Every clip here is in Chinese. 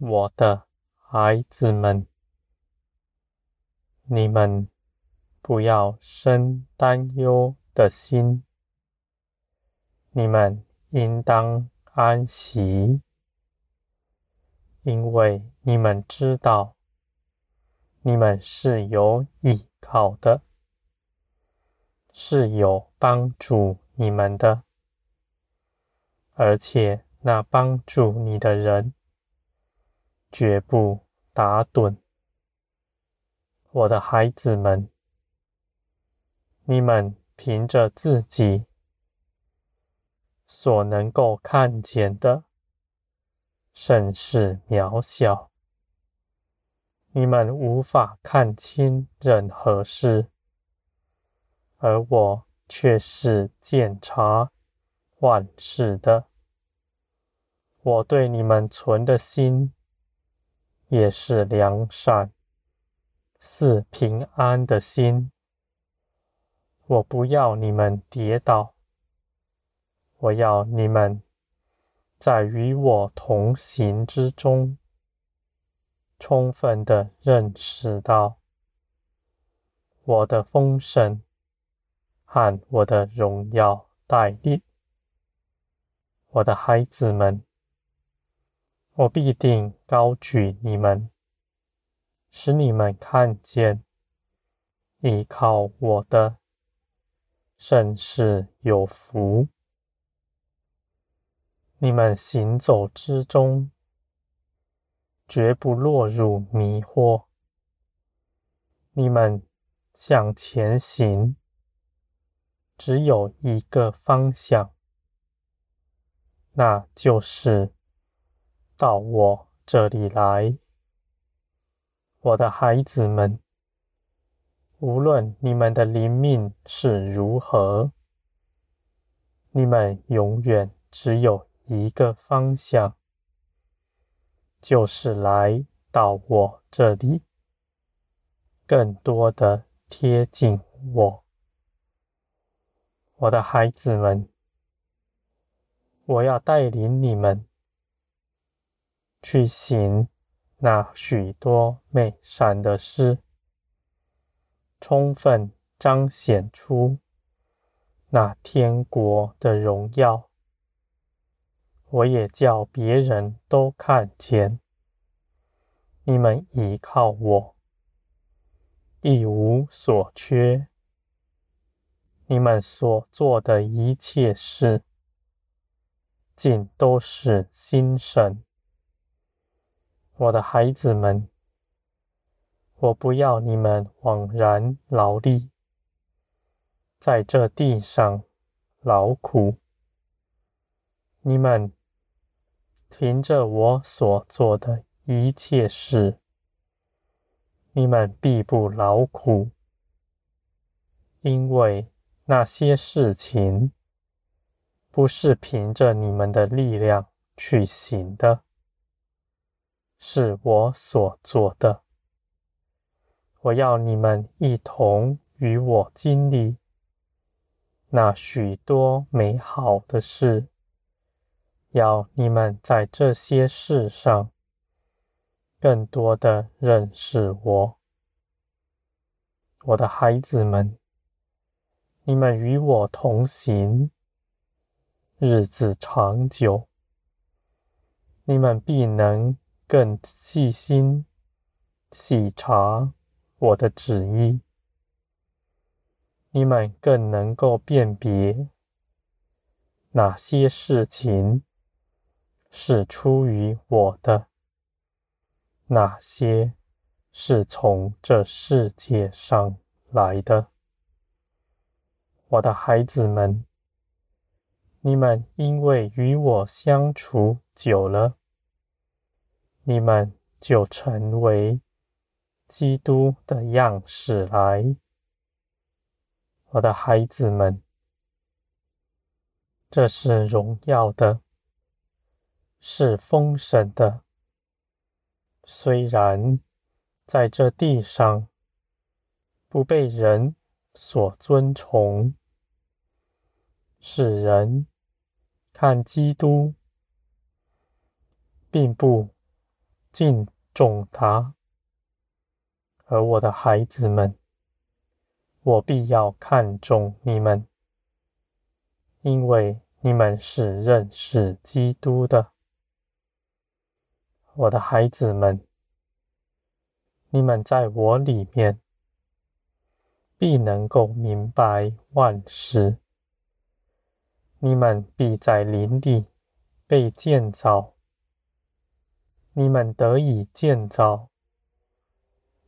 我的孩子们，你们不要生担忧的心，你们应当安息，因为你们知道，你们是有依靠的，是有帮助你们的，而且那帮助你的人，绝不打盹，我的孩子们，你们凭着自己所能够看见的，甚是渺小，你们无法看清任何事，而我却是鉴察万事的。我对你们存的心，也是良善，是平安的心。我不要你们跌倒，我要你们在与我同行之中，充分的认识到我的丰盛和我的荣耀带领。我的孩子们。我必定高举你们，使你们看见依靠我的，甚是有福。你们行走之中，绝不落入迷惑。你们向前行，只有一个方向，那就是。到我这里来，我的孩子们，无论你们的灵命是如何，你们永远只有一个方向，就是来到我这里，更多的贴近我。我的孩子们，我要带领你们。去行那许多美善的事，充分彰显出那天国的荣耀。我也叫别人都看见，你们倚靠我，一无所缺。你们所做的一切事，尽都是心神。我的孩子们，我不要你们枉然劳力，在这地上劳苦。你们凭着我所做的一切事，你们必不劳苦，因为那些事情不是凭着你们的力量去行的。是我所做的。我要你们一同与我经历那许多美好的事，要你们在这些事上更多的认识我。我的孩子们，你们与我同行，日子长久，你们必能。更细心细察我的旨意，你们更能够辨别哪些事情是出于我的，哪些是从这世界上来的。我的孩子们，你们因为与我相处久了。你们就成为基督的样式来，我的孩子们，这是荣耀的，是丰盛的。虽然在这地上不被人所尊崇，使人看基督并不。敬重他。而我的孩子们，我必要看重你们，因为你们是认识基督的。我的孩子们，你们在我里面，必能够明白万事。你们必在灵里被建造，你们得以建造，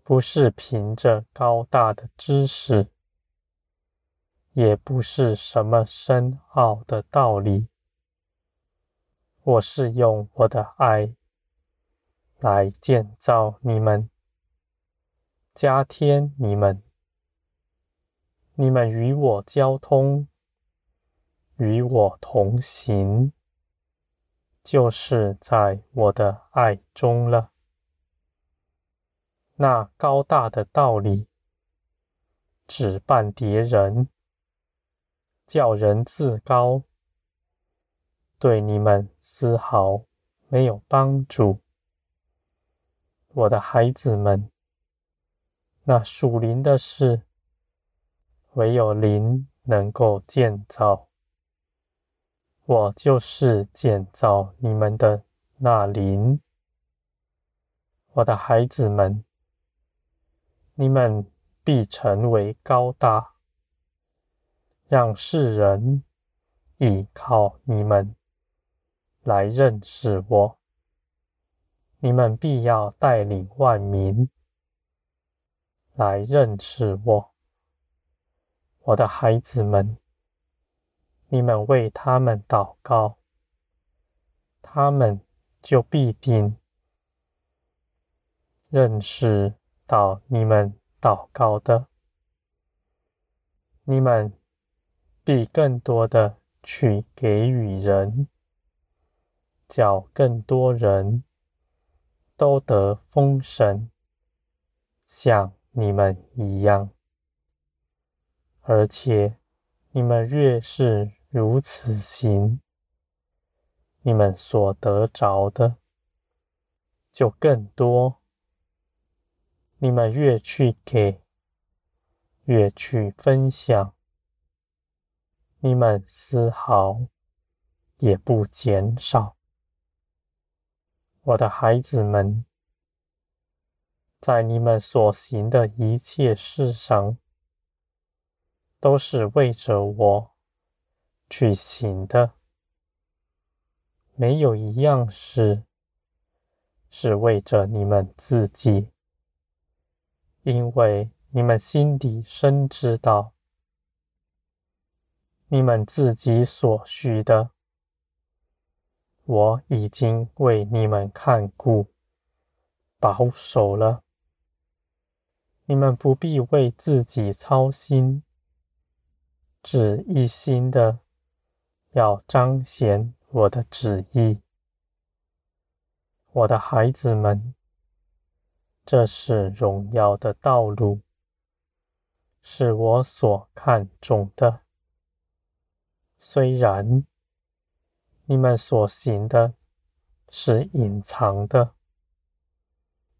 不是凭着高大的知识，也不是什么深奥的道理。我是用我的爱来建造你们，加添你们，你们与我交通。与我同行，就是在我的爱中了。那高大的道理，只绊跌人，叫人自高，对你们丝毫没有帮助。我的孩子们，那属灵的事，唯有灵能够建造。我就是建造你们的那灵，我的孩子们，你们必成为高大，让世人倚靠你们来认识我。你们必要带领万民来认识我，我的孩子们。你们为他们祷告，他们就必定认识到你们祷告的。你们必更多的去给予人，叫更多人都得丰盛，像你们一样。而且你们越是如此行，你们所得着的就更多。你们越去给，越去分享，你们丝毫也不减少。我的孩子们，在你们所行的一切事上，都是为着我。去行的，没有一样事是为着你们自己，因为你们心底深知道，你们自己所需的，我已经为你们看顾、保守了，你们不必为自己操心，只一心的。要彰显我的旨意，我的孩子们，这是荣耀的道路，是我所看重的。虽然你们所行的是隐藏的，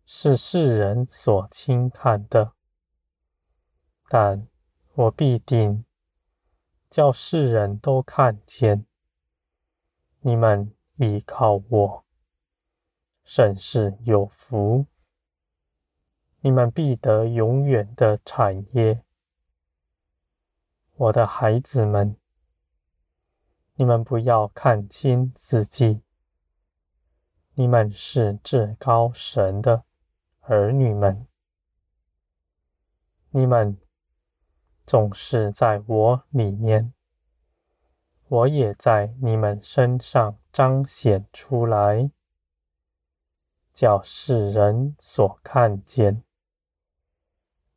是世人所轻看的，但我必定。叫世人都看见，你们依靠我，甚是有福。你们必得永远的产业。我的孩子们，你们不要看轻自己，你们是至高神的儿女们，你们。总是在我里面，我也在你们身上彰显出来，叫世人所看见，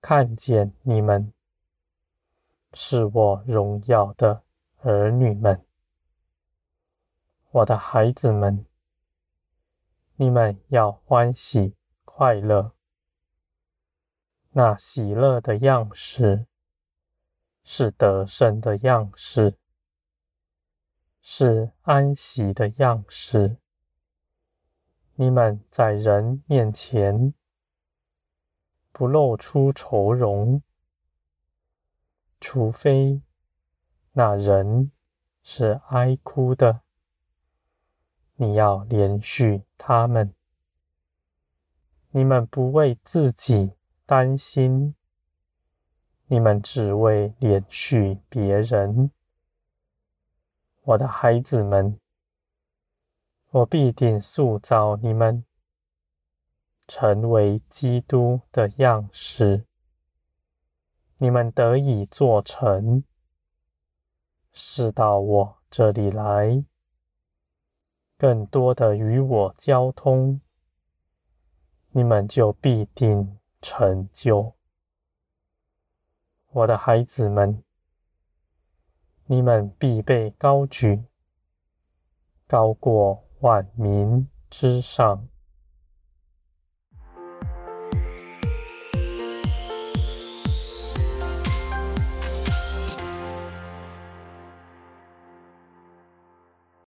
看见你们。是我荣耀的儿女们，我的孩子们，你们要欢喜快乐，那喜乐的样式。是得胜的样式，是安息的样式，你们在人面前不露出愁容，除非那人是哀哭的，你要连续他们。你们不为自己担心，你们只为连续别人。我的孩子们，我必定塑造你们，成为基督的样式。你们得以做成，是到我这里来，更多的与我交通，你们就必定成就。我的孩子们，你们必被高举，高过万民之上。